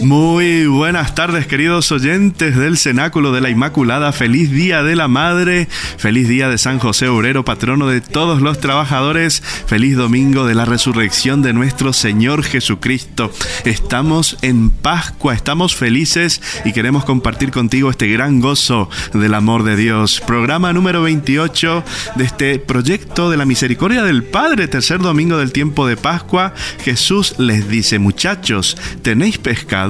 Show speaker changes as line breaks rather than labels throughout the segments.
Muy buenas tardes queridos oyentes del Cenáculo de la Inmaculada, feliz día de la Madre, feliz día de San José Obrero, patrono de todos los trabajadores, feliz domingo de la resurrección de nuestro Señor Jesucristo. Estamos en Pascua, estamos felices y queremos compartir contigo este gran gozo del amor de Dios. Programa número 28 de este proyecto de la misericordia del Padre, tercer domingo del tiempo de Pascua. Jesús les dice, muchachos, ¿tenéis pescado?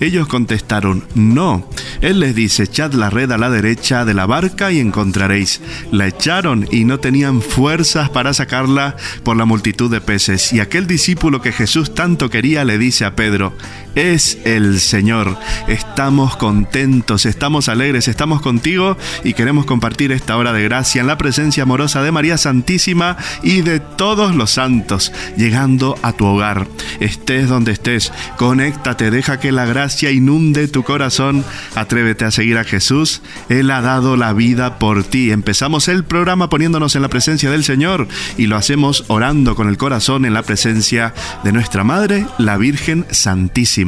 Ellos contestaron, no. Él les dice, echad la red a la derecha de la barca y encontraréis. La echaron y no tenían fuerzas para sacarla por la multitud de peces. Y aquel discípulo que Jesús tanto quería le dice a Pedro, es el Señor. Estamos contentos, estamos alegres, estamos contigo y queremos compartir esta hora de gracia en la presencia amorosa de María Santísima y de todos los santos, llegando a tu hogar. Estés donde estés, conéctate, deja que la gracia inunde tu corazón. Atrévete a seguir a Jesús. Él ha dado la vida por ti. Empezamos el programa poniéndonos en la presencia del Señor y lo hacemos orando con el corazón en la presencia de nuestra Madre, la Virgen Santísima.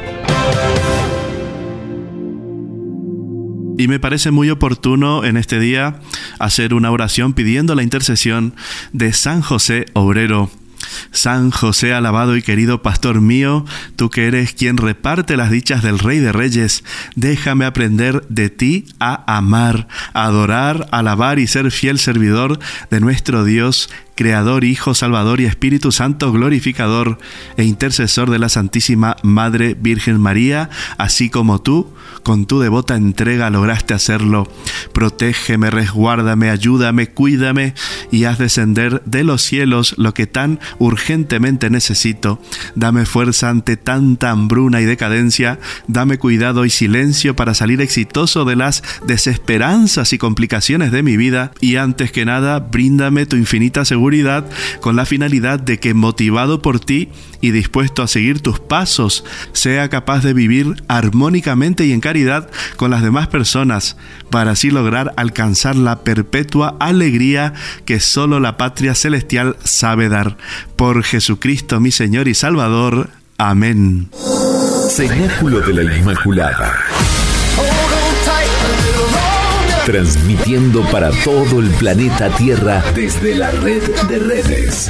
Y me parece muy oportuno en este día hacer una oración pidiendo la intercesión de San José Obrero. San José, alabado y querido pastor mío, tú que eres quien reparte las dichas del Rey de Reyes, déjame aprender de ti a amar, adorar, alabar y ser fiel servidor de nuestro Dios Creador, Hijo, Salvador y Espíritu Santo, glorificador e intercesor de la Santísima Madre Virgen María, así como tú, con tu devota entrega lograste hacerlo. Protégeme, resguárdame, ayúdame, cuídame y haz descender de los cielos lo que tan urgentemente necesito. Dame fuerza ante tanta hambruna y decadencia, dame cuidado y silencio para salir exitoso de las desesperanzas y complicaciones de mi vida y antes que nada, bríndame tu infinita seguridad con la finalidad de que motivado por ti y dispuesto a seguir tus pasos, sea capaz de vivir armónicamente y en caridad con las demás personas, para así lograr alcanzar la perpetua alegría que solo la patria celestial sabe dar. Por Jesucristo mi Señor y Salvador. Amén.
Cenáculo de la Inmaculada transmitiendo para todo el planeta Tierra desde la red de redes.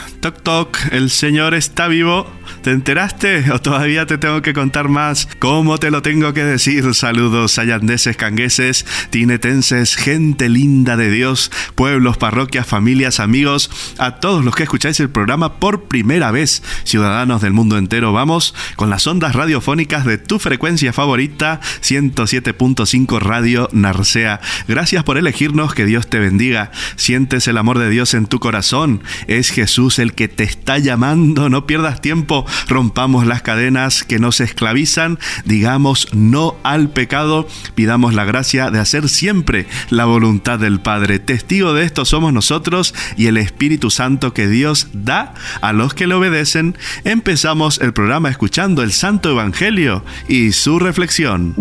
Toc toc, el Señor está vivo. ¿Te enteraste o todavía te tengo que contar más? ¿Cómo te lo tengo que decir? Saludos sayandeses, cangueses, tinetenses, gente linda de Dios, pueblos, parroquias, familias, amigos, a todos los que escucháis el programa por primera vez, ciudadanos del mundo entero, vamos con las ondas radiofónicas de tu frecuencia favorita, 107.5 Radio Narcea. Gracias por elegirnos, que Dios te bendiga. Sientes el amor de Dios en tu corazón. Es Jesús el que te está llamando, no pierdas tiempo, rompamos las cadenas que nos esclavizan, digamos no al pecado, pidamos la gracia de hacer siempre la voluntad del Padre. Testigo de esto somos nosotros y el Espíritu Santo que Dios da a los que le obedecen. Empezamos el programa escuchando el Santo Evangelio y su reflexión.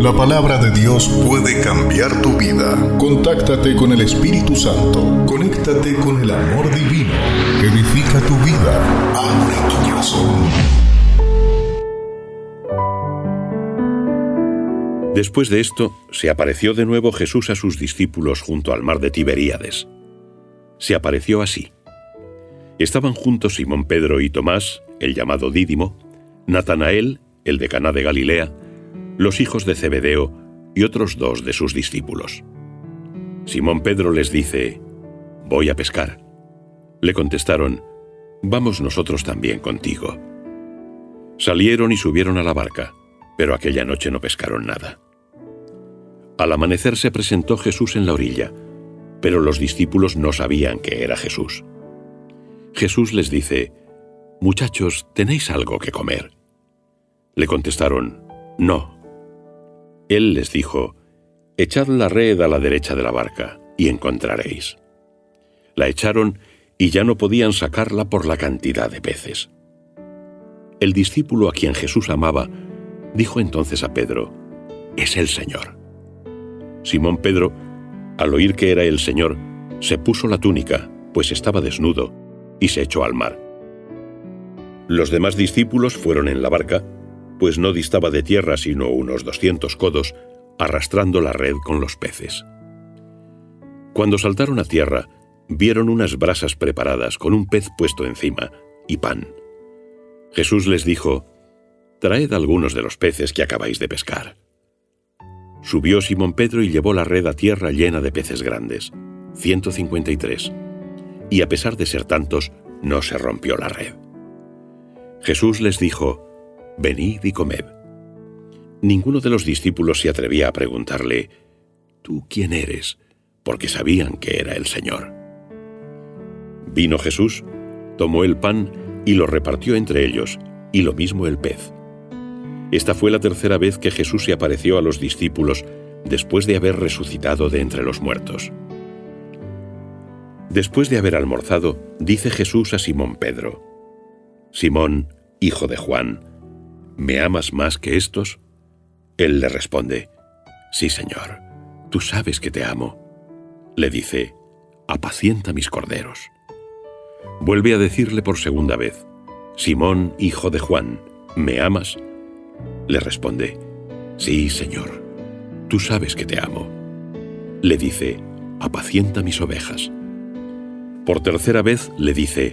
La palabra de Dios puede cambiar tu vida. Contáctate con el Espíritu Santo. Conéctate con el amor divino edifica tu vida. Abre tu corazón.
Después de esto, se apareció de nuevo Jesús a sus discípulos junto al mar de Tiberíades. Se apareció así. Estaban juntos Simón Pedro y Tomás, el llamado Dídimo, Natanael, el de Caná de Galilea, los hijos de Zebedeo y otros dos de sus discípulos. Simón Pedro les dice, Voy a pescar. Le contestaron, Vamos nosotros también contigo. Salieron y subieron a la barca, pero aquella noche no pescaron nada. Al amanecer se presentó Jesús en la orilla, pero los discípulos no sabían que era Jesús. Jesús les dice, Muchachos, ¿tenéis algo que comer? Le contestaron, No. Él les dijo, Echad la red a la derecha de la barca, y encontraréis. La echaron y ya no podían sacarla por la cantidad de peces. El discípulo a quien Jesús amaba dijo entonces a Pedro, Es el Señor. Simón Pedro, al oír que era el Señor, se puso la túnica, pues estaba desnudo, y se echó al mar. Los demás discípulos fueron en la barca, pues no distaba de tierra sino unos doscientos codos, arrastrando la red con los peces. Cuando saltaron a tierra, vieron unas brasas preparadas con un pez puesto encima y pan. Jesús les dijo, Traed algunos de los peces que acabáis de pescar. Subió Simón Pedro y llevó la red a tierra llena de peces grandes, 153, y a pesar de ser tantos, no se rompió la red. Jesús les dijo, Venid y comed. Ninguno de los discípulos se atrevía a preguntarle, ¿Tú quién eres? porque sabían que era el Señor. Vino Jesús, tomó el pan y lo repartió entre ellos, y lo mismo el pez. Esta fue la tercera vez que Jesús se apareció a los discípulos después de haber resucitado de entre los muertos. Después de haber almorzado, dice Jesús a Simón Pedro, Simón, hijo de Juan, ¿me amas más que estos? Él le responde, Sí, Señor, tú sabes que te amo. Le dice, Apacienta mis corderos. Vuelve a decirle por segunda vez, Simón, hijo de Juan, ¿me amas? Le responde, Sí, Señor, tú sabes que te amo. Le dice, Apacienta mis ovejas. Por tercera vez le dice,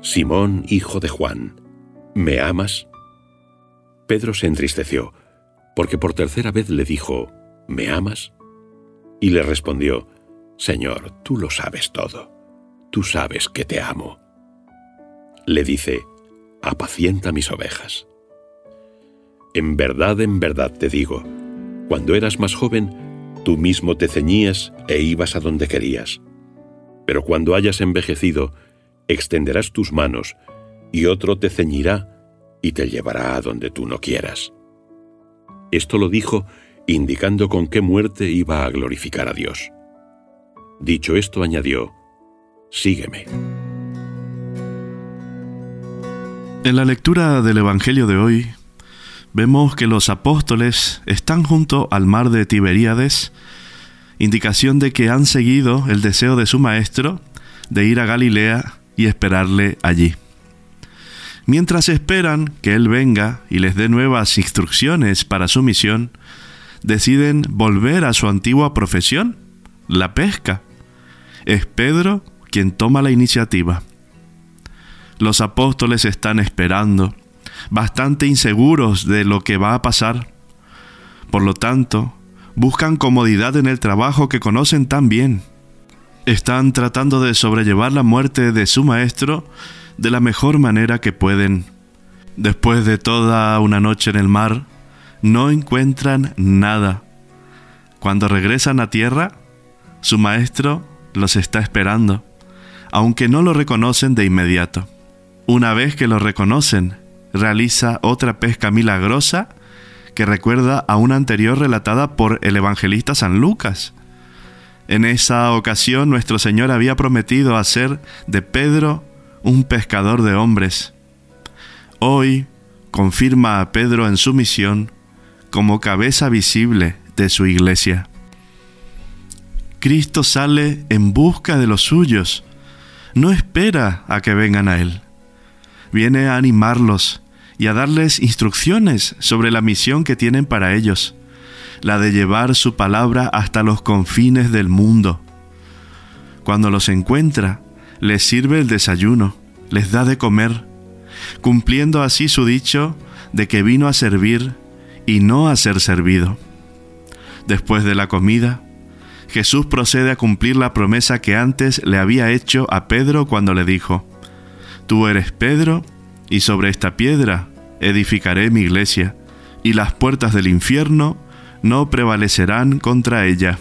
Simón, hijo de Juan, ¿me amas? Pedro se entristeció, porque por tercera vez le dijo, ¿me amas? Y le respondió, Señor, tú lo sabes todo, tú sabes que te amo le dice, apacienta mis ovejas. En verdad, en verdad te digo, cuando eras más joven, tú mismo te ceñías e ibas a donde querías. Pero cuando hayas envejecido, extenderás tus manos, y otro te ceñirá y te llevará a donde tú no quieras. Esto lo dijo indicando con qué muerte iba a glorificar a Dios. Dicho esto, añadió, Sígueme.
En la lectura del Evangelio de hoy, vemos que los apóstoles están junto al mar de Tiberíades, indicación de que han seguido el deseo de su maestro de ir a Galilea y esperarle allí. Mientras esperan que Él venga y les dé nuevas instrucciones para su misión, deciden volver a su antigua profesión, la pesca. Es Pedro quien toma la iniciativa. Los apóstoles están esperando, bastante inseguros de lo que va a pasar. Por lo tanto, buscan comodidad en el trabajo que conocen tan bien. Están tratando de sobrellevar la muerte de su maestro de la mejor manera que pueden. Después de toda una noche en el mar, no encuentran nada. Cuando regresan a tierra, su maestro los está esperando, aunque no lo reconocen de inmediato. Una vez que lo reconocen, realiza otra pesca milagrosa que recuerda a una anterior relatada por el evangelista San Lucas. En esa ocasión nuestro Señor había prometido hacer de Pedro un pescador de hombres. Hoy confirma a Pedro en su misión como cabeza visible de su iglesia. Cristo sale en busca de los suyos, no espera a que vengan a Él. Viene a animarlos y a darles instrucciones sobre la misión que tienen para ellos, la de llevar su palabra hasta los confines del mundo. Cuando los encuentra, les sirve el desayuno, les da de comer, cumpliendo así su dicho de que vino a servir y no a ser servido. Después de la comida, Jesús procede a cumplir la promesa que antes le había hecho a Pedro cuando le dijo, Tú eres Pedro, y sobre esta piedra edificaré mi iglesia, y las puertas del infierno no prevalecerán contra ella.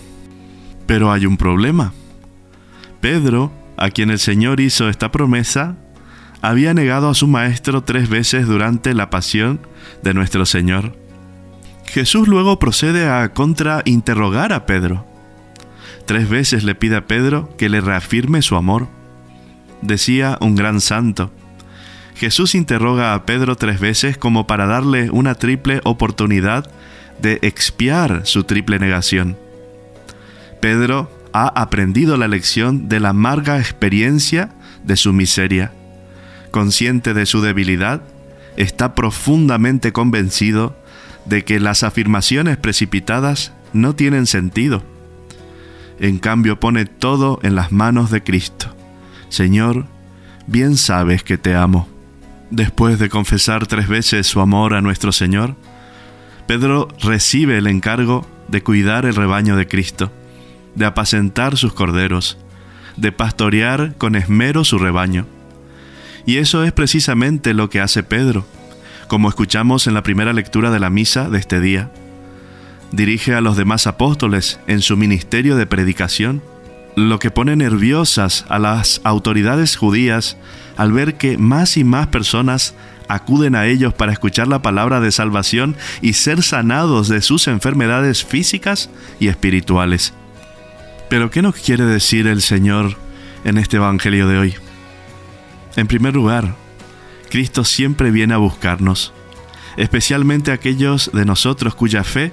Pero hay un problema. Pedro, a quien el Señor hizo esta promesa, había negado a su maestro tres veces durante la pasión de nuestro Señor. Jesús luego procede a contrainterrogar a Pedro. Tres veces le pide a Pedro que le reafirme su amor. Decía un gran santo, Jesús interroga a Pedro tres veces como para darle una triple oportunidad de expiar su triple negación. Pedro ha aprendido la lección de la amarga experiencia de su miseria. Consciente de su debilidad, está profundamente convencido de que las afirmaciones precipitadas no tienen sentido. En cambio pone todo en las manos de Cristo. Señor, bien sabes que te amo. Después de confesar tres veces su amor a nuestro Señor, Pedro recibe el encargo de cuidar el rebaño de Cristo, de apacentar sus corderos, de pastorear con esmero su rebaño. Y eso es precisamente lo que hace Pedro, como escuchamos en la primera lectura de la misa de este día. Dirige a los demás apóstoles en su ministerio de predicación lo que pone nerviosas a las autoridades judías al ver que más y más personas acuden a ellos para escuchar la palabra de salvación y ser sanados de sus enfermedades físicas y espirituales. Pero ¿qué nos quiere decir el Señor en este Evangelio de hoy? En primer lugar, Cristo siempre viene a buscarnos, especialmente aquellos de nosotros cuya fe,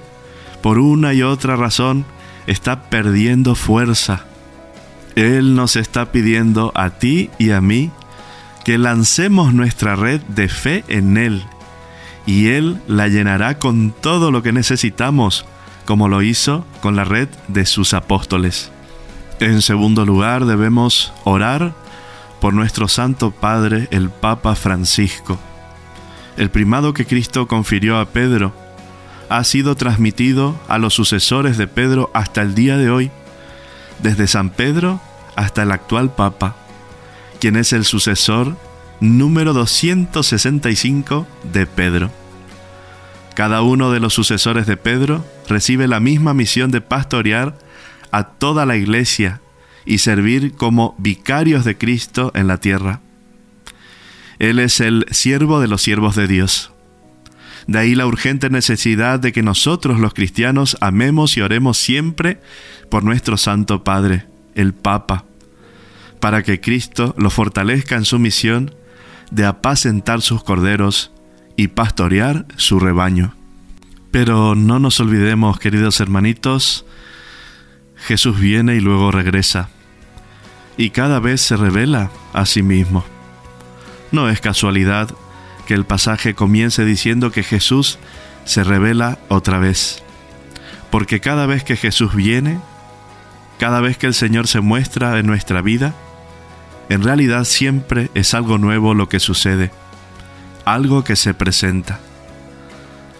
por una y otra razón, está perdiendo fuerza él nos está pidiendo a ti y a mí que lancemos nuestra red de fe en Él y Él la llenará con todo lo que necesitamos, como lo hizo con la red de sus apóstoles. En segundo lugar, debemos orar por nuestro Santo Padre, el Papa Francisco. El primado que Cristo confirió a Pedro ha sido transmitido a los sucesores de Pedro hasta el día de hoy, desde San Pedro hasta el actual Papa, quien es el sucesor número 265 de Pedro. Cada uno de los sucesores de Pedro recibe la misma misión de pastorear a toda la iglesia y servir como vicarios de Cristo en la tierra. Él es el siervo de los siervos de Dios. De ahí la urgente necesidad de que nosotros los cristianos amemos y oremos siempre por nuestro Santo Padre, el Papa, para que Cristo lo fortalezca en su misión de apacentar sus corderos y pastorear su rebaño. Pero no nos olvidemos, queridos hermanitos, Jesús viene y luego regresa, y cada vez se revela a sí mismo. No es casualidad que el pasaje comience diciendo que Jesús se revela otra vez, porque cada vez que Jesús viene, cada vez que el Señor se muestra en nuestra vida, En realidad siempre es algo nuevo lo que sucede, algo que se presenta.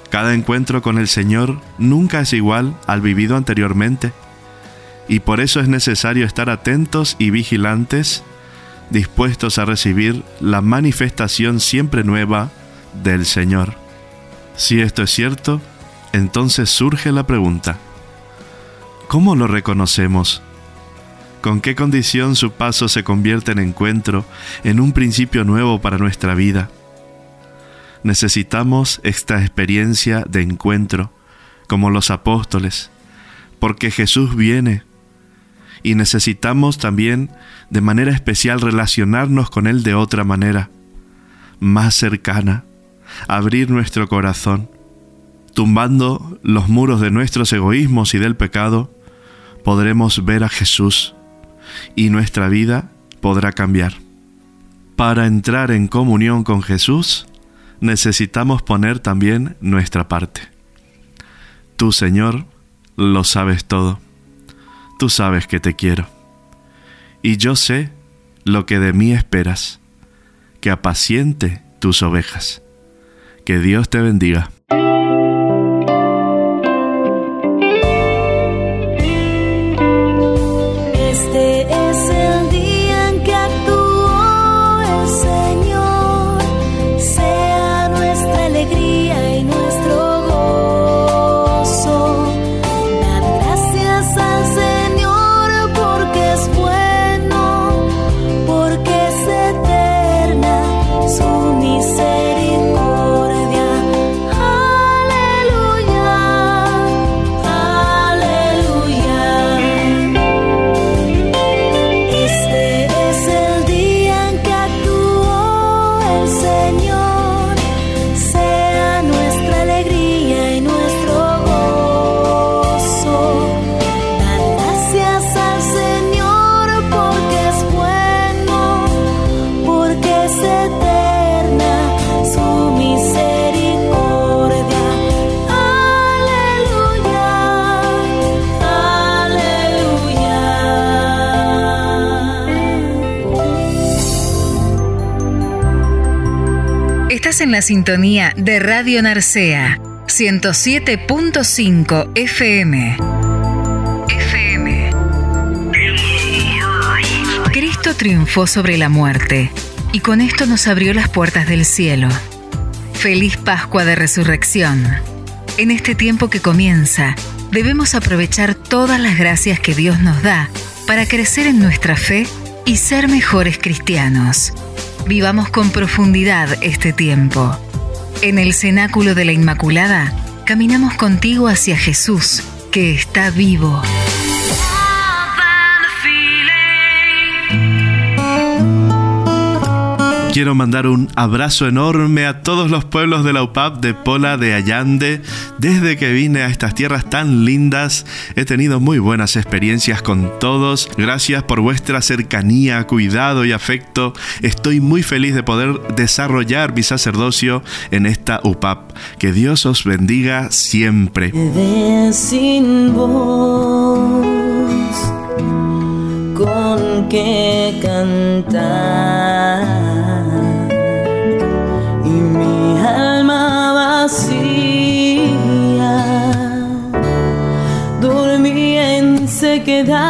Cada encuentro con el Señor nunca es igual al vivido anteriormente, y por eso es necesario estar atentos y vigilantes, dispuestos a recibir la manifestación siempre nueva del Señor. Si esto es cierto, entonces surge la pregunta, ¿cómo lo reconocemos? ¿Con qué condición su paso se convierte en encuentro, en un principio nuevo para nuestra vida? Necesitamos esta experiencia de encuentro, como los apóstoles, porque Jesús viene y necesitamos también de manera especial relacionarnos con Él de otra manera, más cercana, abrir nuestro corazón, tumbando los muros de nuestros egoísmos y del pecado, podremos ver a Jesús y nuestra vida podrá cambiar. Para entrar en comunión con Jesús, necesitamos poner también nuestra parte. Tú, Señor, lo sabes todo. Tú sabes que te quiero. Y yo sé lo que de mí esperas, que apaciente tus ovejas. Que Dios te bendiga.
La sintonía de Radio Narcea 107.5 FM. FM. Cristo triunfó sobre la muerte y con esto nos abrió las puertas del cielo. Feliz Pascua de Resurrección. En este tiempo que comienza, debemos aprovechar todas las gracias que Dios nos da para crecer en nuestra fe y ser mejores cristianos. Vivamos con profundidad este tiempo. En el cenáculo de la Inmaculada, caminamos contigo hacia Jesús, que está vivo.
Quiero mandar un abrazo enorme a todos los pueblos de la UPAP de Pola de Allande. Desde que vine a estas tierras tan lindas, he tenido muy buenas experiencias con todos. Gracias por vuestra cercanía, cuidado y afecto. Estoy muy feliz de poder desarrollar mi sacerdocio en esta UPAP. Que Dios os bendiga siempre.
Sin voz, con qué cantar dormí en sequedad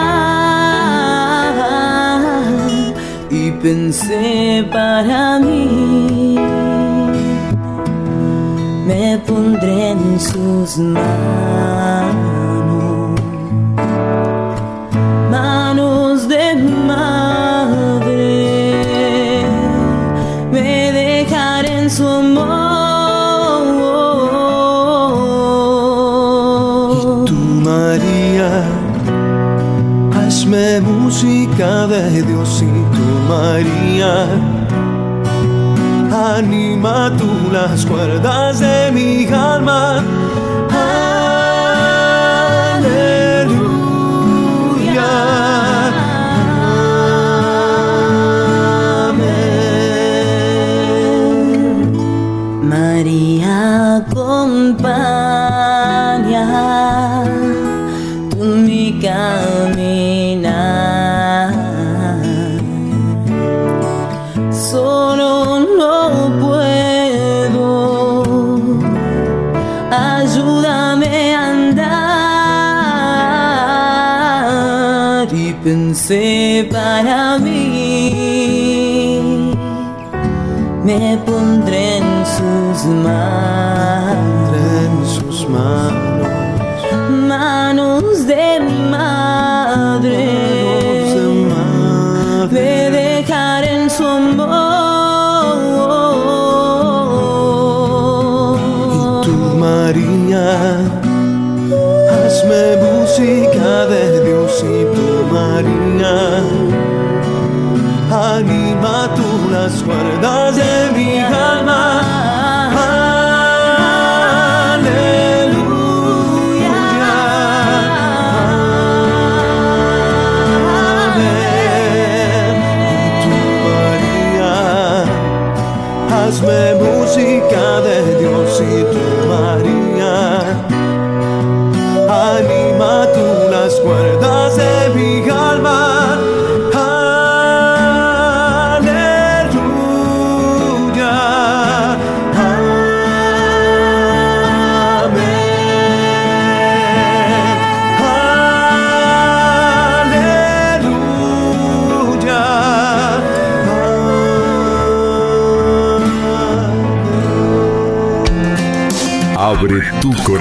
y pensé para mí, me pondré en sus manos,
música de Diosito María. Anima tú las cuerdas de mi alma.
Pensé para mí. Me pondré en sus manos,
en sus manos Anima tú las cuerdas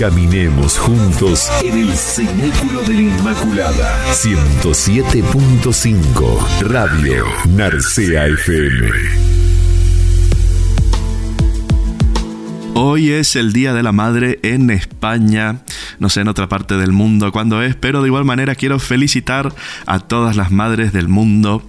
Caminemos juntos en el Cenáculo de la Inmaculada. 107.5 Radio Narcea FM.
Hoy es el Día de la Madre en España, no sé en otra parte del mundo cuándo es, pero de igual manera quiero felicitar a todas las madres del mundo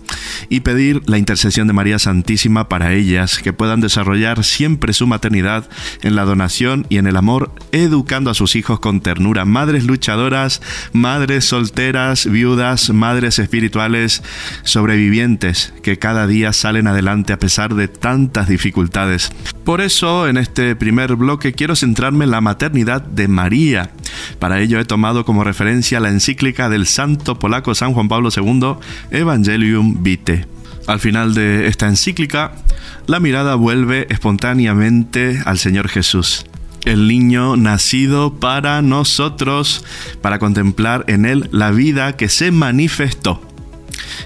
y pedir la intercesión de María Santísima para ellas, que puedan desarrollar siempre su maternidad en la donación y en el amor, educando a sus hijos con ternura. Madres luchadoras, madres solteras, viudas, madres espirituales, sobrevivientes, que cada día salen adelante a pesar de tantas dificultades. Por eso, en este primer bloque quiero centrarme en la maternidad de María. Para ello he tomado como referencia la encíclica del santo polaco San Juan Pablo II, Evangelium Vitae. Al final de esta encíclica, la mirada vuelve espontáneamente al Señor Jesús, el niño nacido para nosotros, para contemplar en él la vida que se manifestó.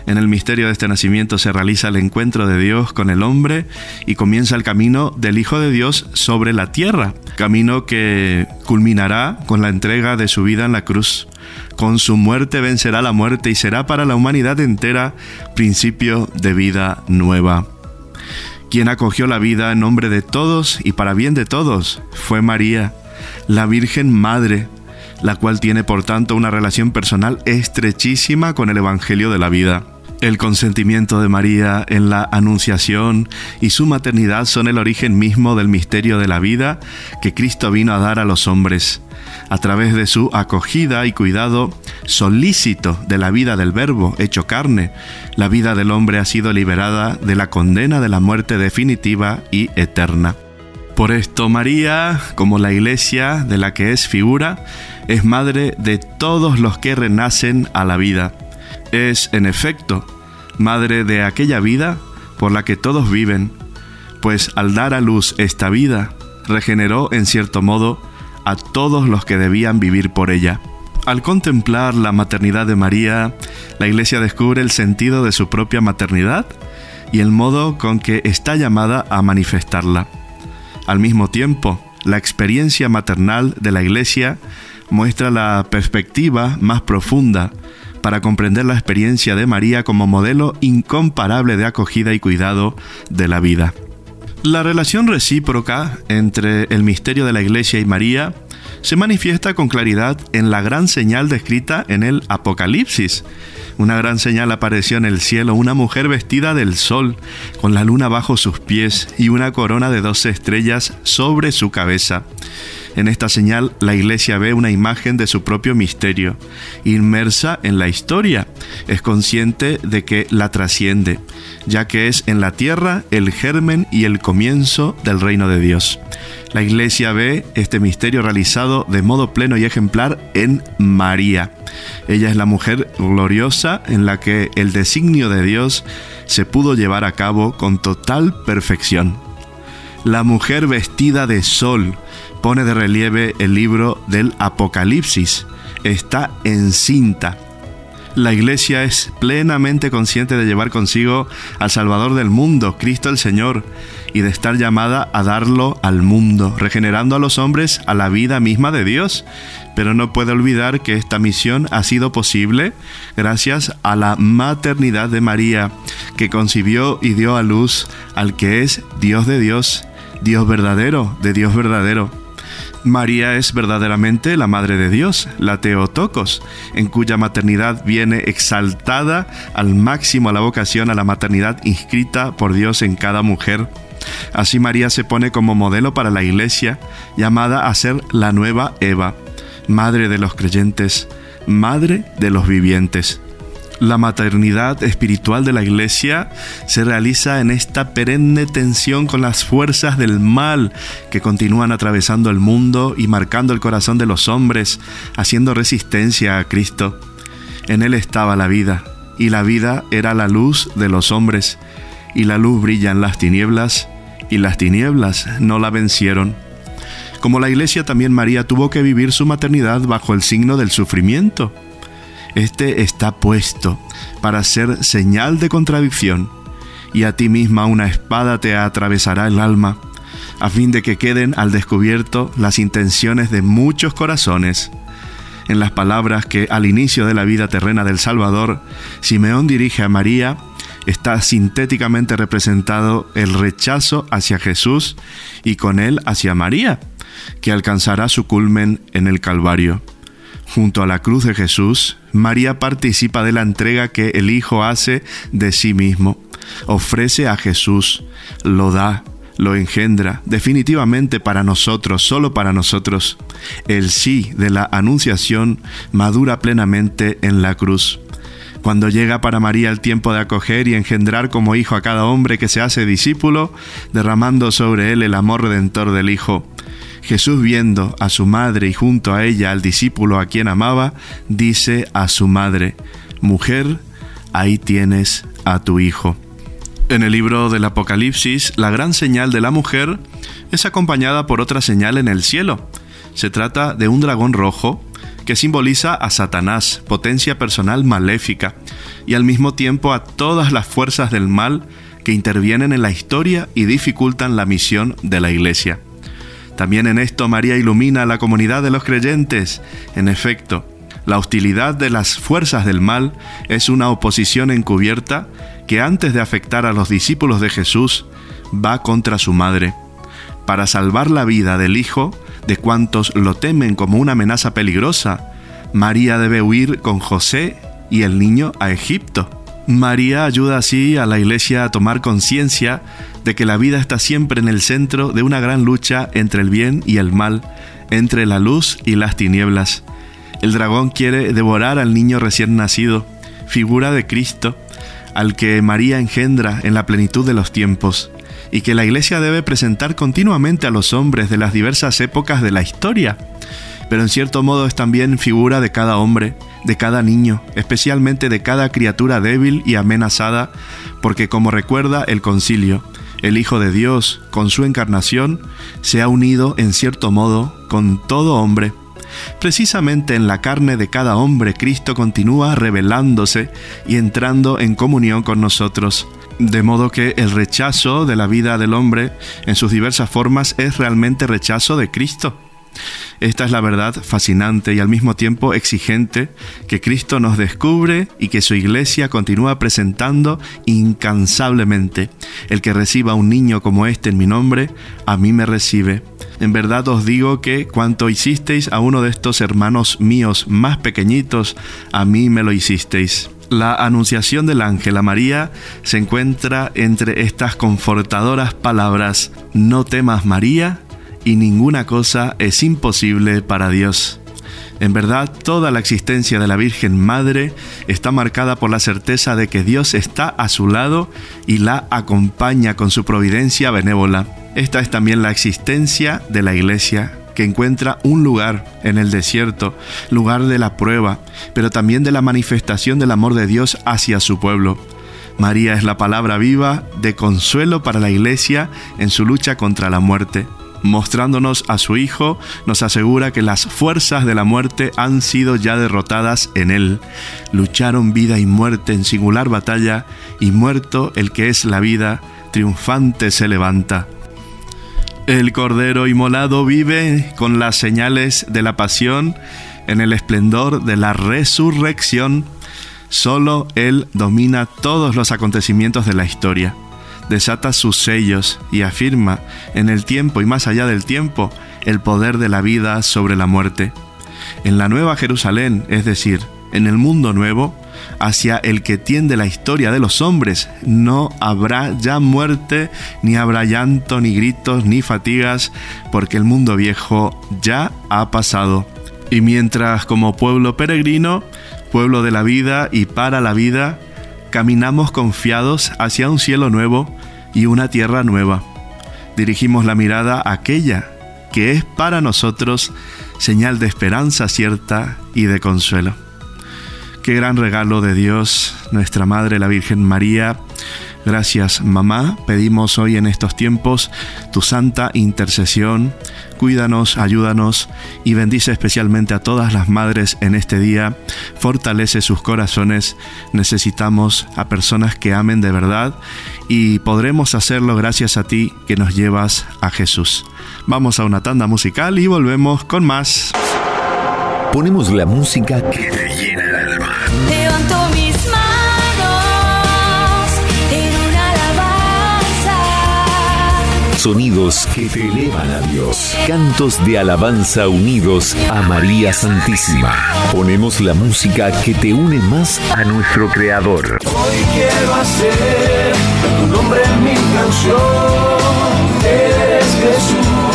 En el misterio de este nacimiento se realiza el encuentro de Dios con el hombre y comienza el camino del Hijo de Dios sobre la tierra, camino que culminará con la entrega de su vida en la cruz. Con su muerte vencerá la muerte y será para la humanidad entera principio de vida nueva. Quien acogió la vida en nombre de todos y para bien de todos fue María, la Virgen Madre, la cual tiene por tanto una relación personal estrechísima con el Evangelio de la vida. El consentimiento de María en la Anunciación y su maternidad son el origen mismo del misterio de la vida que Cristo vino a dar a los hombres. A través de su acogida y cuidado solícito de la vida del Verbo hecho carne, la vida del hombre ha sido liberada de la condena de la muerte definitiva y eterna. Por esto María, como la iglesia de la que es figura, es madre de todos los que renacen a la vida. Es, en efecto, madre de aquella vida por la que todos viven, pues al dar a luz esta vida, regeneró en cierto modo a todos los que debían vivir por ella. Al contemplar la maternidad de María, la Iglesia descubre el sentido de su propia maternidad y el modo con que está llamada a manifestarla. Al mismo tiempo, la experiencia maternal de la Iglesia muestra la perspectiva más profunda para comprender la experiencia de María como modelo incomparable de acogida y cuidado de la vida. La relación recíproca entre el misterio de la Iglesia y María se manifiesta con claridad en la gran señal descrita en el Apocalipsis, una gran señal apareció en el cielo, una mujer vestida del sol, con la luna bajo sus pies y una corona de doce estrellas sobre su cabeza. En esta señal la iglesia ve una imagen de su propio misterio, inmersa en la historia. Es consciente de que la trasciende, ya que es en la tierra el germen y el comienzo del reino de Dios. La iglesia ve este misterio realizado de modo pleno y ejemplar en María. Ella es la mujer gloriosa en la que el designio de Dios se pudo llevar a cabo con total perfección. La mujer vestida de sol pone de relieve el libro del Apocalipsis. Está encinta. La iglesia es plenamente consciente de llevar consigo al Salvador del mundo, Cristo el Señor, y de estar llamada a darlo al mundo, regenerando a los hombres a la vida misma de Dios. Pero no puede olvidar que esta misión ha sido posible gracias a la maternidad de María, que concibió y dio a luz al que es Dios de Dios, Dios verdadero, de Dios verdadero. María es verdaderamente la Madre de Dios, la Teotocos, en cuya maternidad viene exaltada al máximo la vocación a la maternidad inscrita por Dios en cada mujer. Así María se pone como modelo para la Iglesia, llamada a ser la nueva Eva, Madre de los creyentes, Madre de los vivientes. La maternidad espiritual de la Iglesia se realiza en esta perenne tensión con las fuerzas del mal que continúan atravesando el mundo y marcando el corazón de los hombres, haciendo resistencia a Cristo. En Él estaba la vida, y la vida era la luz de los hombres, y la luz brilla en las tinieblas, y las tinieblas no la vencieron. Como la Iglesia también María tuvo que vivir su maternidad bajo el signo del sufrimiento este está puesto para ser señal de contradicción, y a ti misma una espada te atravesará el alma, a fin de que queden al descubierto las intenciones de muchos corazones. En las palabras que al inicio de la vida terrena del Salvador, Simeón dirige a María, está sintéticamente representado el rechazo hacia Jesús y con él hacia María, que alcanzará su culmen en el Calvario. Junto a la cruz de Jesús, María participa de la entrega que el Hijo hace de sí mismo. Ofrece a Jesús, lo da, lo engendra definitivamente para nosotros, solo para nosotros. El sí de la anunciación madura plenamente en la cruz. Cuando llega para María el tiempo de acoger y engendrar como hijo a cada hombre que se hace discípulo, derramando sobre él el amor redentor del Hijo, Jesús viendo a su madre y junto a ella al discípulo a quien amaba, dice a su madre, Mujer, ahí tienes a tu hijo. En el libro del Apocalipsis, la gran señal de la mujer es acompañada por otra señal en el cielo. Se trata de un dragón rojo que simboliza a Satanás, potencia personal maléfica, y al mismo tiempo a todas las fuerzas del mal que intervienen en la historia y dificultan la misión de la Iglesia. También en esto María ilumina a la comunidad de los creyentes. En efecto, la hostilidad de las fuerzas del mal es una oposición encubierta que antes de afectar a los discípulos de Jesús va contra su madre. Para salvar la vida del Hijo, de cuantos lo temen como una amenaza peligrosa, María debe huir con José y el niño a Egipto. María ayuda así a la iglesia a tomar conciencia de que la vida está siempre en el centro de una gran lucha entre el bien y el mal, entre la luz y las tinieblas. El dragón quiere devorar al niño recién nacido, figura de Cristo, al que María engendra en la plenitud de los tiempos, y que la iglesia debe presentar continuamente a los hombres de las diversas épocas de la historia. Pero en cierto modo es también figura de cada hombre, de cada niño, especialmente de cada criatura débil y amenazada, porque como recuerda el concilio, el Hijo de Dios, con su encarnación, se ha unido en cierto modo con todo hombre. Precisamente en la carne de cada hombre Cristo continúa revelándose y entrando en comunión con nosotros, de modo que el rechazo de la vida del hombre en sus diversas formas es realmente rechazo de Cristo. Esta es la verdad fascinante y al mismo tiempo exigente que Cristo nos descubre y que su iglesia continúa presentando incansablemente. El que reciba un niño como este en mi nombre, a mí me recibe. En verdad os digo que cuanto hicisteis a uno de estos hermanos míos más pequeñitos, a mí me lo hicisteis. La anunciación del ángel a María se encuentra entre estas confortadoras palabras, no temas María, y ninguna cosa es imposible para Dios. En verdad, toda la existencia de la Virgen Madre está marcada por la certeza de que Dios está a su lado y la acompaña con su providencia benévola. Esta es también la existencia de la Iglesia, que encuentra un lugar en el desierto, lugar de la prueba, pero también de la manifestación del amor de Dios hacia su pueblo. María es la palabra viva de consuelo para la Iglesia en su lucha contra la muerte mostrándonos a su Hijo, nos asegura que las fuerzas de la muerte han sido ya derrotadas en Él. Lucharon vida y muerte en singular batalla, y muerto el que es la vida, triunfante se levanta. El Cordero inmolado vive con las señales de la pasión en el esplendor de la resurrección. Solo Él domina todos los acontecimientos de la historia desata sus sellos y afirma en el tiempo y más allá del tiempo el poder de la vida sobre la muerte. En la nueva Jerusalén, es decir, en el mundo nuevo, hacia el que tiende la historia de los hombres, no habrá ya muerte, ni habrá llanto, ni gritos, ni fatigas, porque el mundo viejo ya ha pasado. Y mientras como pueblo peregrino, pueblo de la vida y para la vida, caminamos confiados hacia un cielo nuevo y una tierra nueva. Dirigimos la mirada a aquella que es para nosotros señal de esperanza cierta y de consuelo. Qué gran regalo de Dios, nuestra Madre la Virgen María, Gracias, mamá. Pedimos hoy en estos tiempos tu santa intercesión. Cuídanos, ayúdanos y bendice especialmente a todas las madres en este día. Fortalece sus corazones. Necesitamos a personas que amen de verdad y podremos hacerlo gracias a ti que nos llevas a Jesús. Vamos a una tanda musical y volvemos con más.
Ponemos la música que te llena el alma.
Levanto
Sonidos que te elevan a Dios. Cantos de alabanza unidos a María Santísima. Ponemos la música que te une más a nuestro Creador.
Hoy quiero hacer tu nombre en mi canción. Eres Jesús.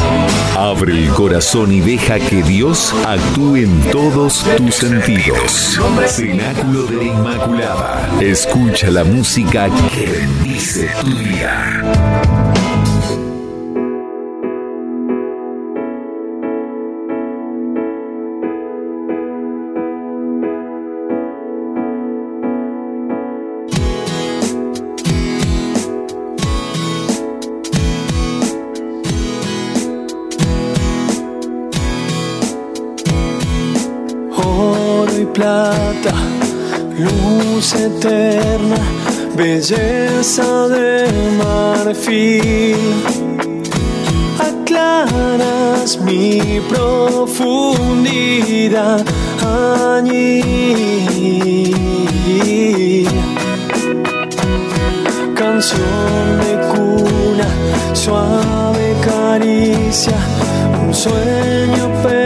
Abre el corazón y deja que Dios actúe en todos tus sentidos. Cenáculo de la Inmaculada. Escucha la música que bendice tu día.
Eterna, belleza de marfil. Aclaras mi profundidad allí. Canción de cuna, suave caricia, un sueño pendular.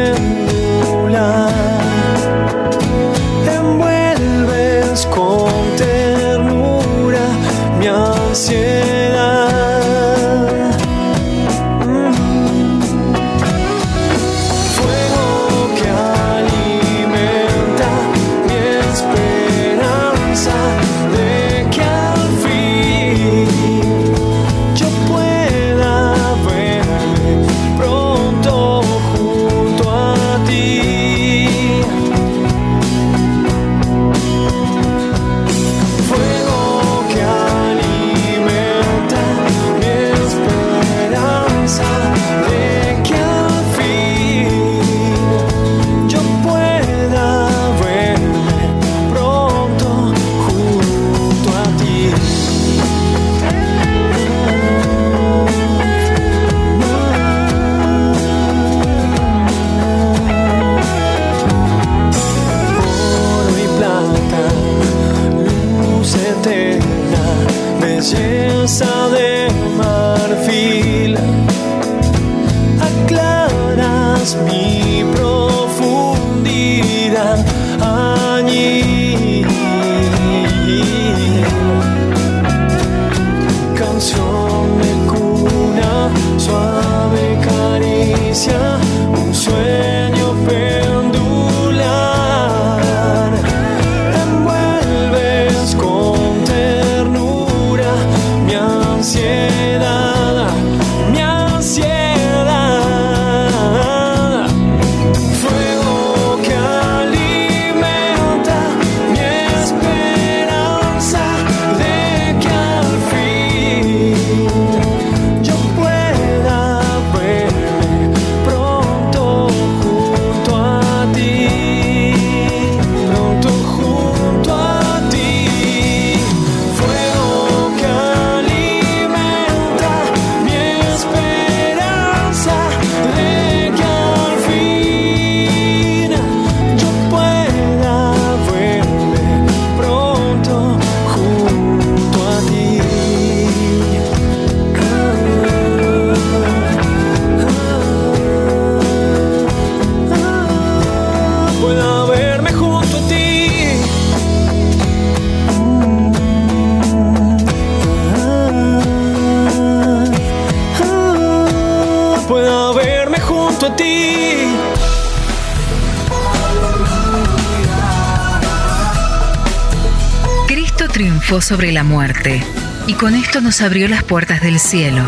Sobre la muerte y con esto nos abrió las puertas del cielo.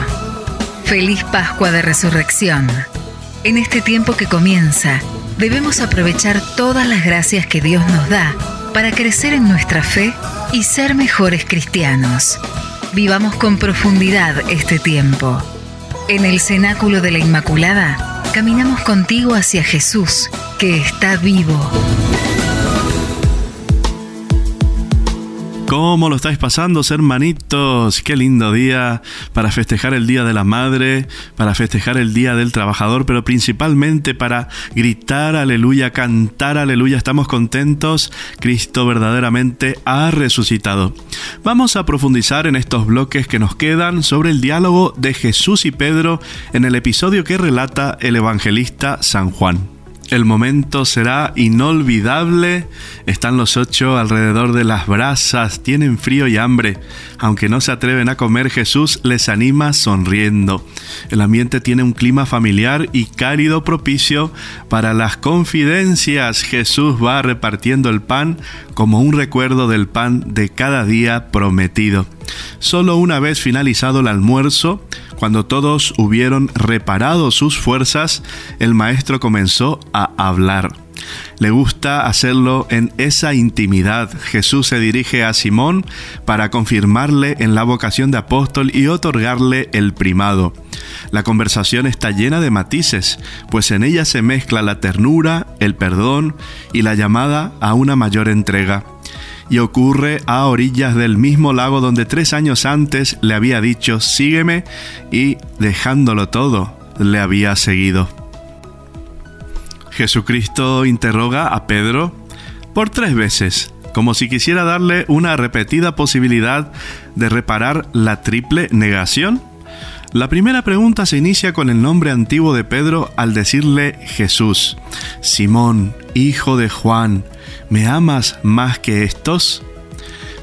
Feliz Pascua de Resurrección. En este tiempo que comienza, debemos aprovechar todas las gracias que Dios nos da para crecer en nuestra fe y ser mejores cristianos. Vivamos con profundidad este tiempo. En el cenáculo de la Inmaculada, caminamos contigo hacia Jesús, que está vivo.
¿Cómo lo estáis pasando, hermanitos? Qué lindo día para festejar el Día de la Madre, para festejar el Día del Trabajador, pero principalmente para gritar aleluya, cantar aleluya. Estamos contentos, Cristo verdaderamente ha resucitado. Vamos a profundizar en estos bloques que nos quedan sobre el diálogo de Jesús y Pedro en el episodio que relata el evangelista San Juan. El momento será inolvidable. Están los ocho alrededor de las brasas, tienen frío y hambre. Aunque no se atreven a comer, Jesús les anima sonriendo. El ambiente tiene un clima familiar y cálido propicio para las confidencias. Jesús va repartiendo el pan como un recuerdo del pan de cada día prometido. Solo una vez finalizado el almuerzo, cuando todos hubieron reparado sus fuerzas, el maestro comenzó a hablar. Le gusta hacerlo en esa intimidad. Jesús se dirige a Simón para confirmarle en la vocación de apóstol y otorgarle el primado. La conversación está llena de matices, pues en ella se mezcla la ternura, el perdón y la llamada a una mayor entrega y ocurre a orillas del mismo lago donde tres años antes le había dicho sígueme y dejándolo todo le había seguido. Jesucristo interroga a Pedro por tres veces, como si quisiera darle una repetida posibilidad de reparar la triple negación. La primera pregunta se inicia con el nombre antiguo de Pedro al decirle Jesús, Simón, hijo de Juan, ¿me amas más que estos?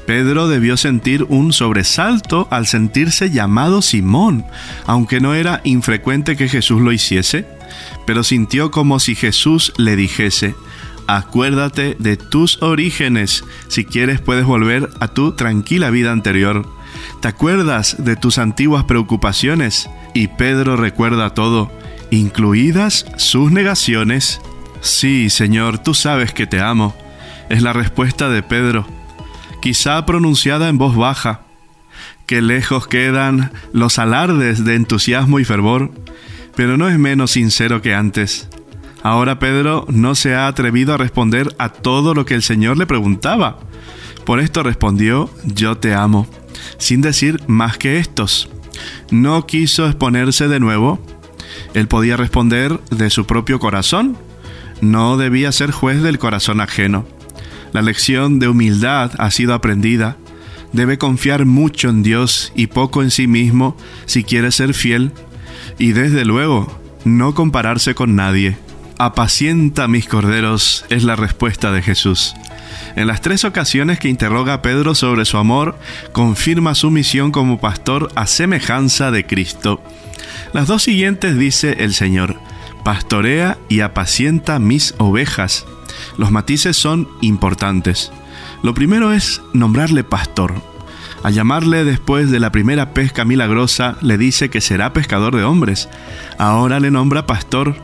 Pedro debió sentir un sobresalto al sentirse llamado Simón, aunque no era infrecuente que Jesús lo hiciese, pero sintió como si Jesús le dijese, acuérdate de tus orígenes, si quieres puedes volver a tu tranquila vida anterior. ¿Te acuerdas de tus antiguas preocupaciones? Y Pedro recuerda todo, incluidas sus negaciones. Sí, Señor, tú sabes que te amo es la respuesta de Pedro, quizá pronunciada en voz baja. Que lejos quedan los alardes de entusiasmo y fervor, pero no es menos sincero que antes. Ahora Pedro no se ha atrevido a responder a todo lo que el Señor le preguntaba. Por esto respondió, yo te amo, sin decir más que estos. No quiso exponerse de nuevo. Él podía responder de su propio corazón. No debía ser juez del corazón ajeno. La lección de humildad ha sido aprendida. Debe confiar mucho en Dios y poco en sí mismo si quiere ser fiel. Y desde luego, no compararse con nadie. Apacienta mis corderos es la respuesta de Jesús. En las tres ocasiones que interroga a Pedro sobre su amor, confirma su misión como pastor a semejanza de Cristo. Las dos siguientes dice el Señor, pastorea y apacienta mis ovejas. Los matices son importantes. Lo primero es nombrarle pastor. Al llamarle después de la primera pesca milagrosa, le dice que será pescador de hombres. Ahora le nombra pastor.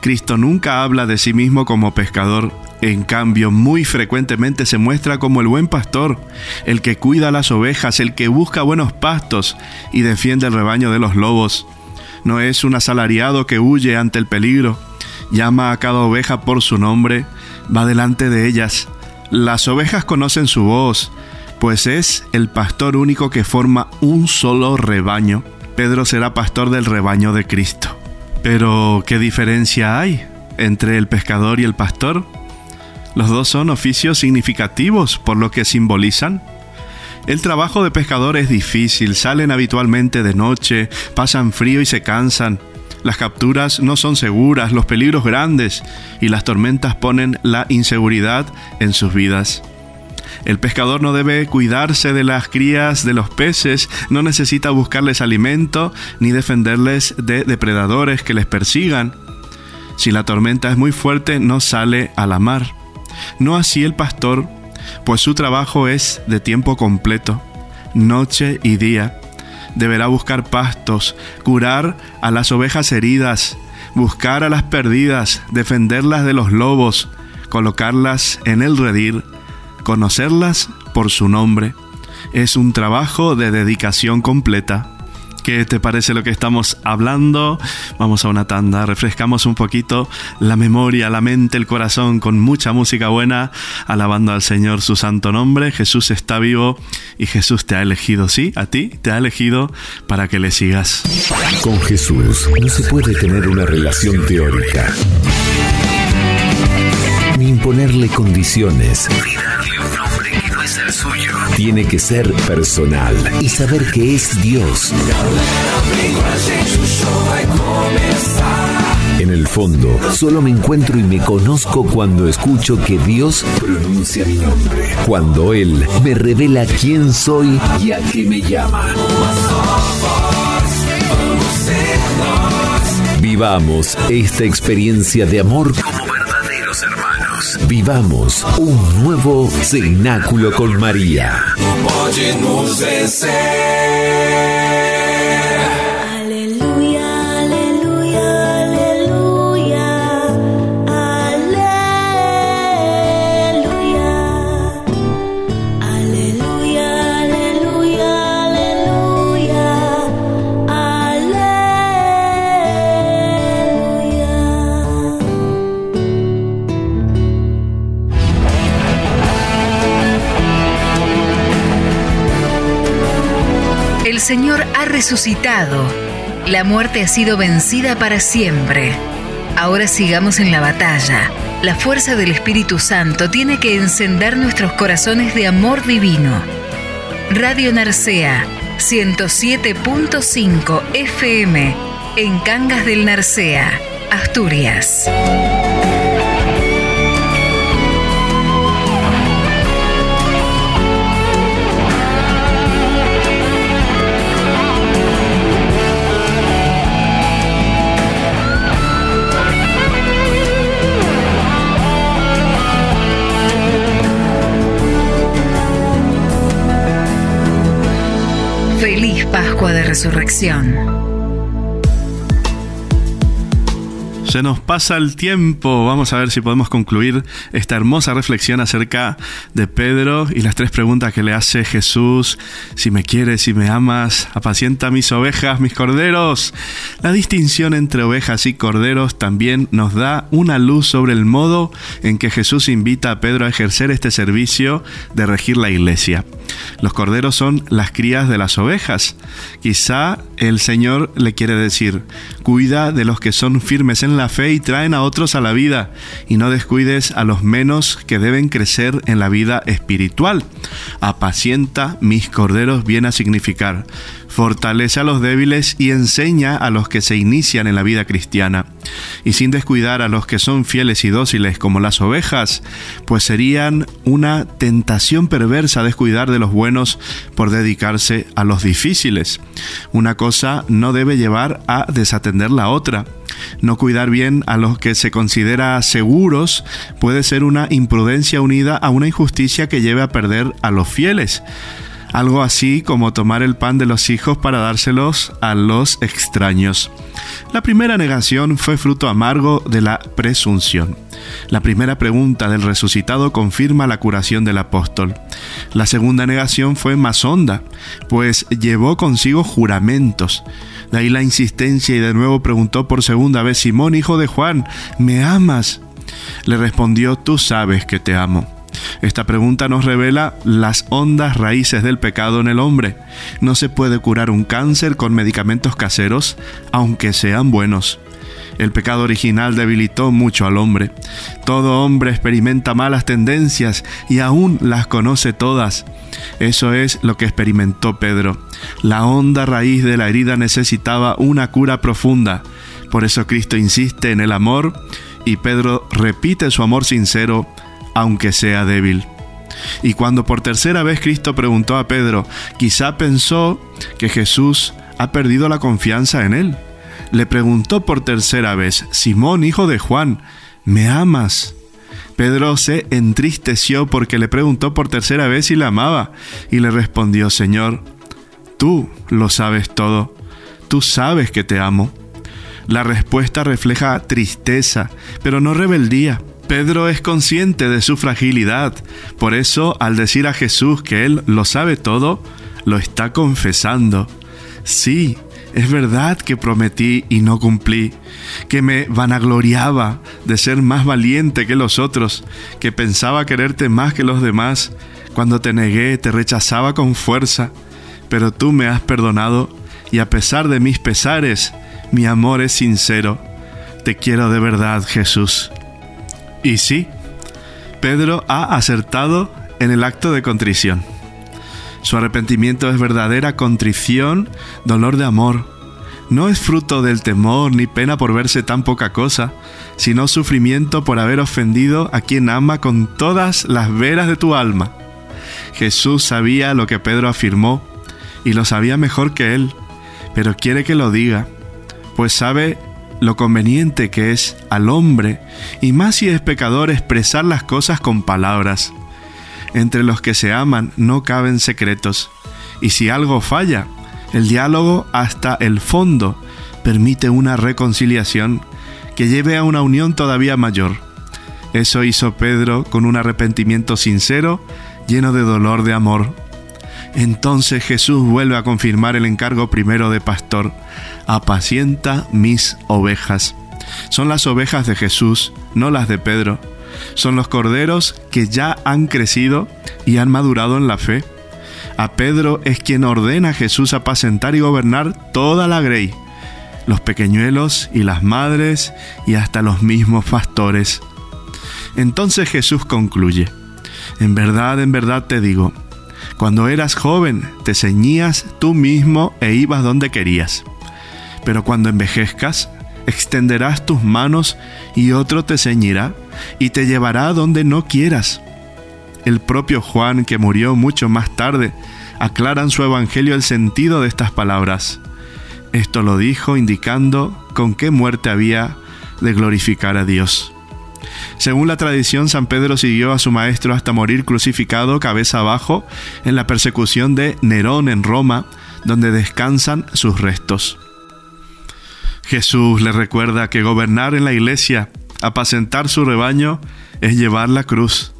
Cristo nunca habla de sí mismo como pescador, en cambio, muy frecuentemente se muestra como el buen pastor, el que cuida las ovejas, el que busca buenos pastos y defiende el rebaño de los lobos. No es un asalariado que huye ante el peligro, llama a cada oveja por su nombre, va delante de ellas. Las ovejas conocen su voz, pues es el pastor único que forma un solo rebaño. Pedro será pastor del rebaño de Cristo. Pero, ¿qué diferencia hay entre el pescador y el pastor? Los dos son oficios significativos por lo que simbolizan. El trabajo de pescador es difícil, salen habitualmente de noche, pasan frío y se cansan. Las capturas no son seguras, los peligros grandes y las tormentas ponen la inseguridad en sus vidas. El pescador no debe cuidarse de las crías de los peces, no necesita buscarles alimento ni defenderles de depredadores que les persigan. Si la tormenta es muy fuerte, no sale a la mar. No así el pastor, pues su trabajo es de tiempo completo, noche y día. Deberá buscar pastos, curar a las ovejas heridas, buscar a las perdidas, defenderlas de los lobos, colocarlas en el redil, conocerlas por su nombre. Es un trabajo de dedicación completa. ¿Qué te parece lo que estamos hablando? Vamos a una tanda, refrescamos un poquito la memoria, la mente, el corazón con mucha música buena, alabando al Señor su santo nombre. Jesús está vivo y Jesús te ha elegido, sí, a ti te ha elegido para que le sigas.
Con Jesús no se puede tener una relación teórica. Ni imponerle condiciones. Tiene que ser personal y saber que es Dios. En el fondo, solo me encuentro y me conozco cuando escucho que Dios pronuncia mi nombre. Cuando Él me revela quién soy y a qué me llama. Vivamos esta experiencia de amor como Vivamos un nuevo cenáculo con María.
Señor ha resucitado. La muerte ha sido vencida para siempre. Ahora sigamos en la batalla. La fuerza del Espíritu Santo tiene que encender nuestros corazones de amor divino. Radio Narcea 107.5 FM en Cangas del Narcea, Asturias. Resurrección.
Se nos pasa el tiempo. Vamos a ver si podemos concluir esta hermosa reflexión acerca de Pedro y las tres preguntas que le hace Jesús. Si me quieres, si me amas, apacienta mis ovejas, mis corderos. La distinción entre ovejas y corderos también nos da una luz sobre el modo en que Jesús invita a Pedro a ejercer este servicio de regir la iglesia. Los corderos son las crías de las ovejas. Quizá el Señor le quiere decir, cuida de los que son firmes en la fe y traen a otros a la vida, y no descuides a los menos que deben crecer en la vida espiritual. Apacienta mis corderos viene a significar, fortalece a los débiles y enseña a los que se inician en la vida cristiana. Y sin descuidar a los que son fieles y dóciles como las ovejas, pues serían una tentación perversa descuidar de los buenos por dedicarse a los difíciles. Una cosa no debe llevar a desatender la otra. No cuidar bien a los que se considera seguros puede ser una imprudencia unida a una injusticia que lleve a perder a los fieles. Algo así como tomar el pan de los hijos para dárselos a los extraños. La primera negación fue fruto amargo de la presunción. La primera pregunta del resucitado confirma la curación del apóstol. La segunda negación fue más honda, pues llevó consigo juramentos. De ahí la insistencia y de nuevo preguntó por segunda vez, Simón, hijo de Juan, ¿me amas? Le respondió, tú sabes que te amo. Esta pregunta nos revela las hondas raíces del pecado en el hombre. No se puede curar un cáncer con medicamentos caseros, aunque sean buenos. El pecado original debilitó mucho al hombre. Todo hombre experimenta malas tendencias y aún las conoce todas. Eso es lo que experimentó Pedro. La honda raíz de la herida necesitaba una cura profunda. Por eso Cristo insiste en el amor y Pedro repite su amor sincero, aunque sea débil. Y cuando por tercera vez Cristo preguntó a Pedro, quizá pensó que Jesús ha perdido la confianza en él. le preguntó por tercera vez, Simón, hijo de Juan, ¿me amas? Pedro se entristeció porque le preguntó por tercera vez si la amaba y le respondió, Señor, tú lo sabes todo, tú sabes que te amo. La respuesta refleja tristeza, pero no rebeldía. Pedro es consciente de su fragilidad, por eso al decir a Jesús que Él lo sabe todo, lo está confesando. Sí, es verdad que prometí y no cumplí, que me vanagloriaba de ser más valiente que los otros, que pensaba quererte más que los demás. Cuando te negué, te rechazaba con fuerza, pero tú me has perdonado y a pesar de mis pesares, mi amor es sincero. Te quiero de verdad, Jesús. Y sí, Pedro ha acertado en el acto de contrición. Su arrepentimiento es verdadera contrición, dolor de amor. No es fruto del temor ni pena por verse tan poca cosa, sino sufrimiento por haber ofendido a quien ama con todas las veras de tu alma. Jesús sabía lo que Pedro afirmó y lo sabía mejor que él, pero quiere que lo diga, pues sabe lo conveniente que es al hombre, y más si es pecador, expresar las cosas con palabras. Entre los que se aman no caben secretos, y si algo falla, el diálogo hasta el fondo permite una reconciliación que lleve a una unión todavía mayor. Eso hizo Pedro con un arrepentimiento sincero, lleno de dolor de amor. Entonces Jesús vuelve a confirmar el encargo primero de pastor, apacienta mis ovejas. Son las ovejas de Jesús, no las de Pedro. Son los corderos que ya han crecido y han madurado en la fe. A Pedro es quien ordena a Jesús apacentar y gobernar toda la grey, los pequeñuelos y las madres y hasta los mismos pastores. Entonces Jesús concluye, en verdad, en verdad te digo, cuando eras joven te ceñías tú mismo e ibas donde querías, pero cuando envejezcas, extenderás tus manos y otro te ceñirá y te llevará donde no quieras. El propio Juan, que murió mucho más tarde, aclara en su evangelio el sentido de estas palabras. Esto lo dijo indicando con qué muerte había de glorificar a Dios. Según la tradición, San Pedro siguió a su maestro hasta morir crucificado cabeza abajo en la persecución de Nerón en Roma, donde descansan sus restos. Jesús le recuerda que gobernar en la iglesia, apacentar su rebaño, es llevar la cruz.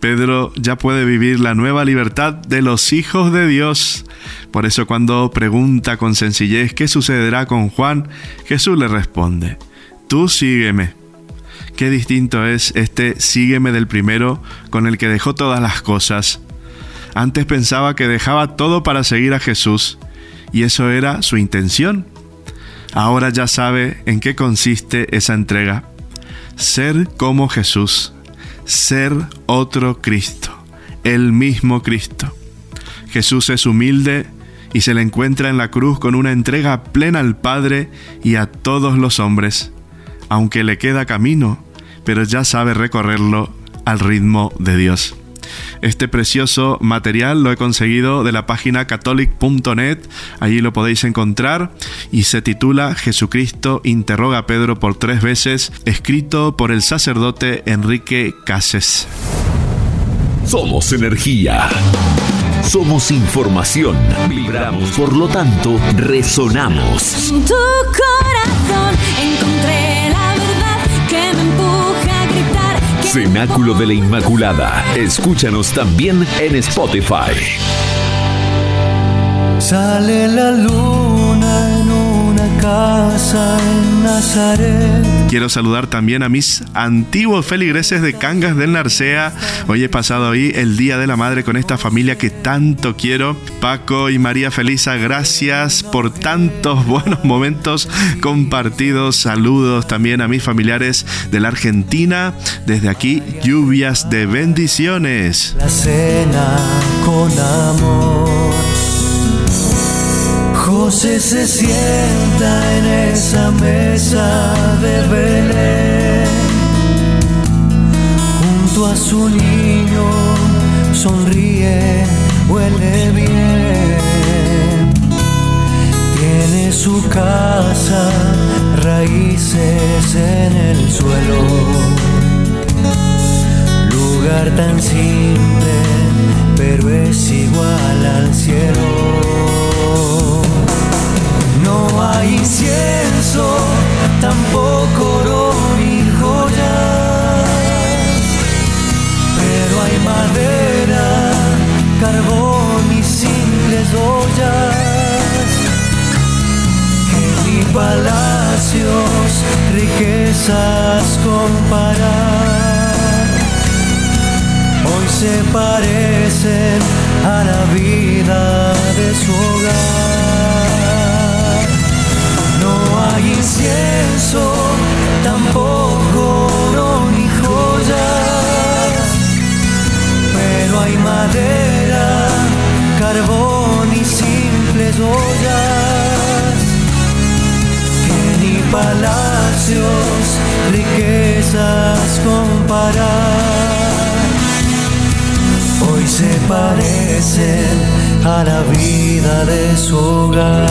Pedro ya puede vivir la nueva libertad de los hijos de Dios. Por eso cuando pregunta con sencillez qué sucederá con Juan, Jesús le responde, tú sígueme. Qué distinto es este sígueme del primero con el que dejó todas las cosas. Antes pensaba que dejaba todo para seguir a Jesús, y eso era su intención. Ahora ya sabe en qué consiste esa entrega. Ser como Jesús ser otro Cristo, el mismo Cristo. Jesús es humilde y se le encuentra en la cruz con una entrega plena al Padre y a todos los hombres, aunque le queda camino, pero ya sabe recorrerlo al ritmo de Dios. Este precioso material lo he conseguido de la página catholic.net, allí lo podéis encontrar y se titula Jesucristo interroga a Pedro por tres veces, escrito por el sacerdote Enrique Cases.
Somos energía. Somos información. Vibramos, por lo tanto, resonamos.
En tu corazón encontré la
Cenáculo de la Inmaculada. Escúchanos también en Spotify.
Sale la una casa en Nazaret.
Quiero saludar también a mis antiguos feligreses de Cangas del Narcea. Hoy he pasado ahí el Día de la Madre con esta familia que tanto quiero. Paco y María Felisa, gracias por tantos buenos momentos compartidos. Saludos también a mis familiares de la Argentina. Desde aquí, lluvias de bendiciones.
La cena con amor. José se sienta en esa mesa de Belén. Junto a su niño sonríe, huele bien. Tiene su casa, raíces en el suelo. Lugar tan simple, pero es igual al cielo. No hay incienso, tampoco oro ni joyas, pero hay madera, carbón y simples ollas que ni palacios, riquezas comparar. Hoy se parecen a la vida de su hogar. Incienso, tampoco oro ni joyas, pero hay madera, carbón y simples ollas, ni palacios, riquezas comparar. Hoy se parecen a la vida de su hogar.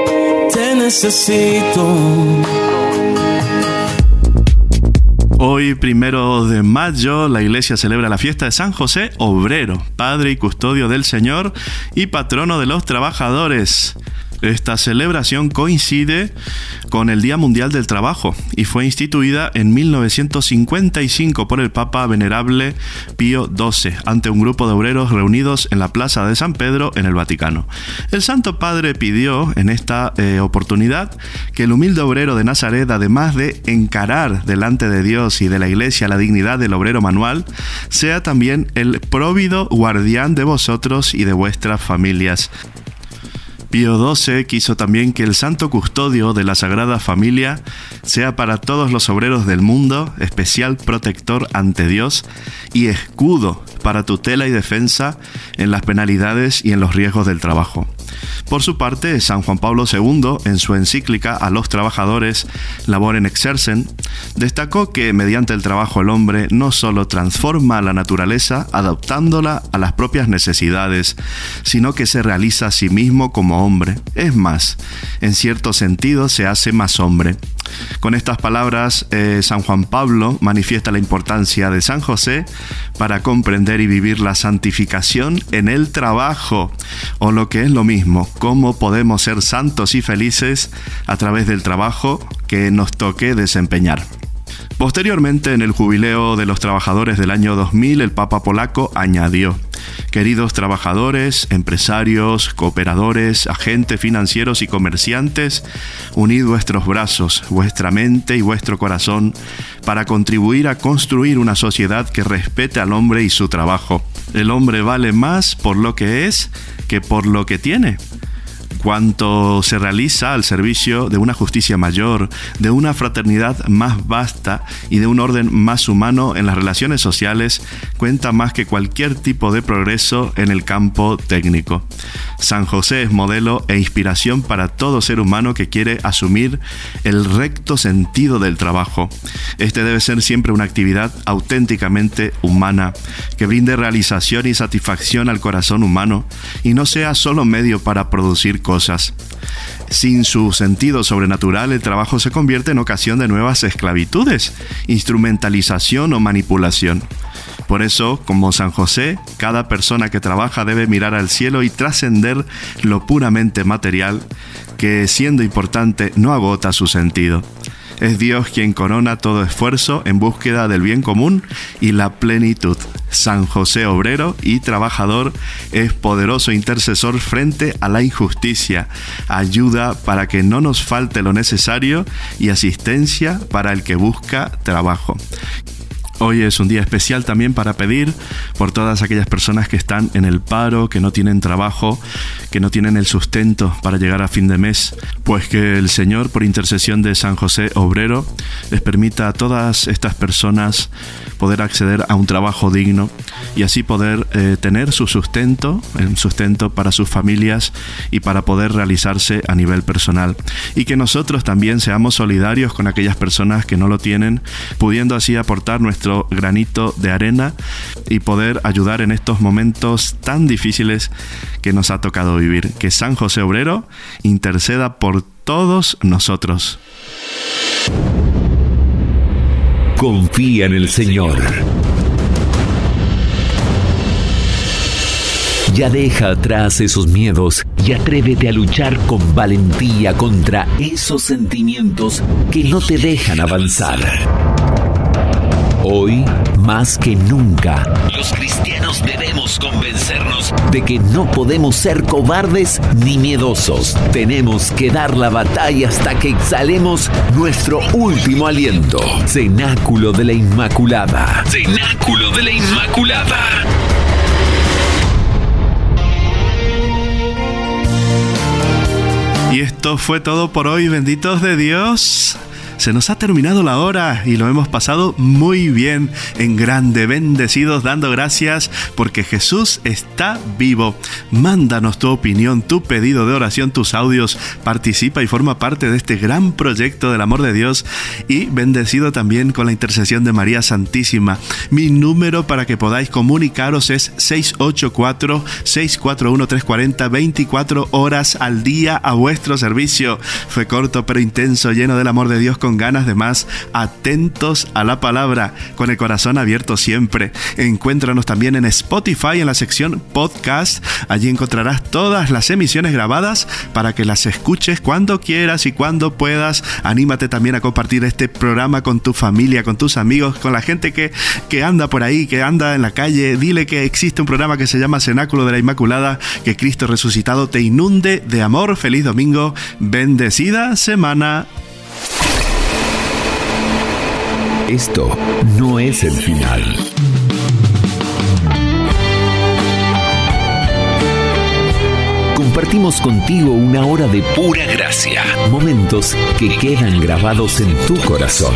Necesito.
Hoy, primero de mayo, la iglesia celebra la fiesta de San José Obrero, Padre y Custodio del Señor y patrono de los trabajadores. Esta celebración coincide con el Día Mundial del Trabajo y fue instituida en 1955 por el Papa Venerable Pío XII ante un grupo de obreros reunidos en la Plaza de San Pedro en el Vaticano. El Santo Padre pidió en esta eh, oportunidad que el humilde obrero de Nazaret, además de encarar delante de Dios y de la Iglesia la dignidad del obrero manual, sea también el próvido guardián de vosotros y de vuestras familias. Pío XII quiso también que el santo custodio de la Sagrada Familia sea para todos los obreros del mundo especial protector ante Dios y escudo para tutela y defensa en las penalidades y en los riesgos del trabajo. Por su parte, San Juan Pablo II, en su encíclica a los trabajadores Laboren Exercen, destacó que mediante el trabajo el hombre no solo transforma la naturaleza adaptándola a las propias necesidades, sino que se realiza a sí mismo como hombre. Es más, en cierto sentido se hace más hombre. Con estas palabras, eh, San Juan Pablo manifiesta la importancia de San José para comprender y vivir la santificación en el trabajo, o lo que es lo mismo, cómo podemos ser santos y felices a través del trabajo que nos toque desempeñar. Posteriormente, en el jubileo de los trabajadores del año 2000, el Papa polaco añadió, Queridos trabajadores, empresarios, cooperadores, agentes financieros y comerciantes, unid vuestros brazos, vuestra mente y vuestro corazón para contribuir a construir una sociedad que respete al hombre y su trabajo. El hombre vale más por lo que es que por lo que tiene cuanto se realiza al servicio de una justicia mayor, de una fraternidad más vasta y de un orden más humano en las relaciones sociales, cuenta más que cualquier tipo de progreso en el campo técnico. San José es modelo e inspiración para todo ser humano que quiere asumir el recto sentido del trabajo. Este debe ser siempre una actividad auténticamente humana, que brinde realización y satisfacción al corazón humano y no sea solo medio para producir. Sin su sentido sobrenatural, el trabajo se convierte en ocasión de nuevas esclavitudes, instrumentalización o manipulación. Por eso, como San José, cada persona que trabaja debe mirar al cielo y trascender lo puramente material, que siendo importante no agota su sentido. Es Dios quien corona todo esfuerzo en búsqueda del bien común y la plenitud. San José obrero y trabajador es poderoso intercesor frente a la injusticia, ayuda para que no nos falte lo necesario y asistencia para el que busca trabajo. Hoy es un día especial también para pedir por todas aquellas personas que están en el paro, que no tienen trabajo, que no tienen el sustento para llegar a fin de mes. Pues que el Señor, por intercesión de San José Obrero, les permita a todas estas personas poder acceder a un trabajo digno y así poder eh, tener su sustento, el sustento para sus familias y para poder realizarse a nivel personal. Y que nosotros también seamos solidarios con aquellas personas que no lo tienen, pudiendo así aportar nuestro granito de arena y poder ayudar en estos momentos tan difíciles que nos ha tocado vivir. Que San José Obrero interceda por todos nosotros.
Confía en el Señor. Ya deja atrás esos miedos y atrévete a luchar con valentía contra esos sentimientos que no te dejan avanzar. Hoy, más que nunca, los cristianos debemos convencernos de que no podemos ser cobardes ni miedosos. Tenemos que dar la batalla hasta que exhalemos nuestro último aliento. Cenáculo de la Inmaculada. Cenáculo de la Inmaculada.
Y esto fue todo por hoy, benditos de Dios. Se nos ha terminado la hora y lo hemos pasado muy bien, en grande, bendecidos, dando gracias porque Jesús está vivo. Mándanos tu opinión, tu pedido de oración, tus audios, participa y forma parte de este gran proyecto del amor de Dios y bendecido también con la intercesión de María Santísima. Mi número para que podáis comunicaros es 684-641-340, 24 horas al día a vuestro servicio. Fue corto pero intenso, lleno del amor de Dios con ganas de más, atentos a la palabra, con el corazón abierto siempre. Encuéntranos también en Spotify en la sección podcast. Allí encontrarás todas las emisiones grabadas para que las escuches cuando quieras y cuando puedas. Anímate también a compartir este programa con tu familia, con tus amigos, con la gente que, que anda por ahí, que anda en la calle. Dile que existe un programa que se llama Cenáculo de la Inmaculada, que Cristo resucitado te inunde de amor. Feliz domingo, bendecida semana.
Esto no es el final. Compartimos contigo una hora de pura gracia, momentos que quedan grabados en tu corazón.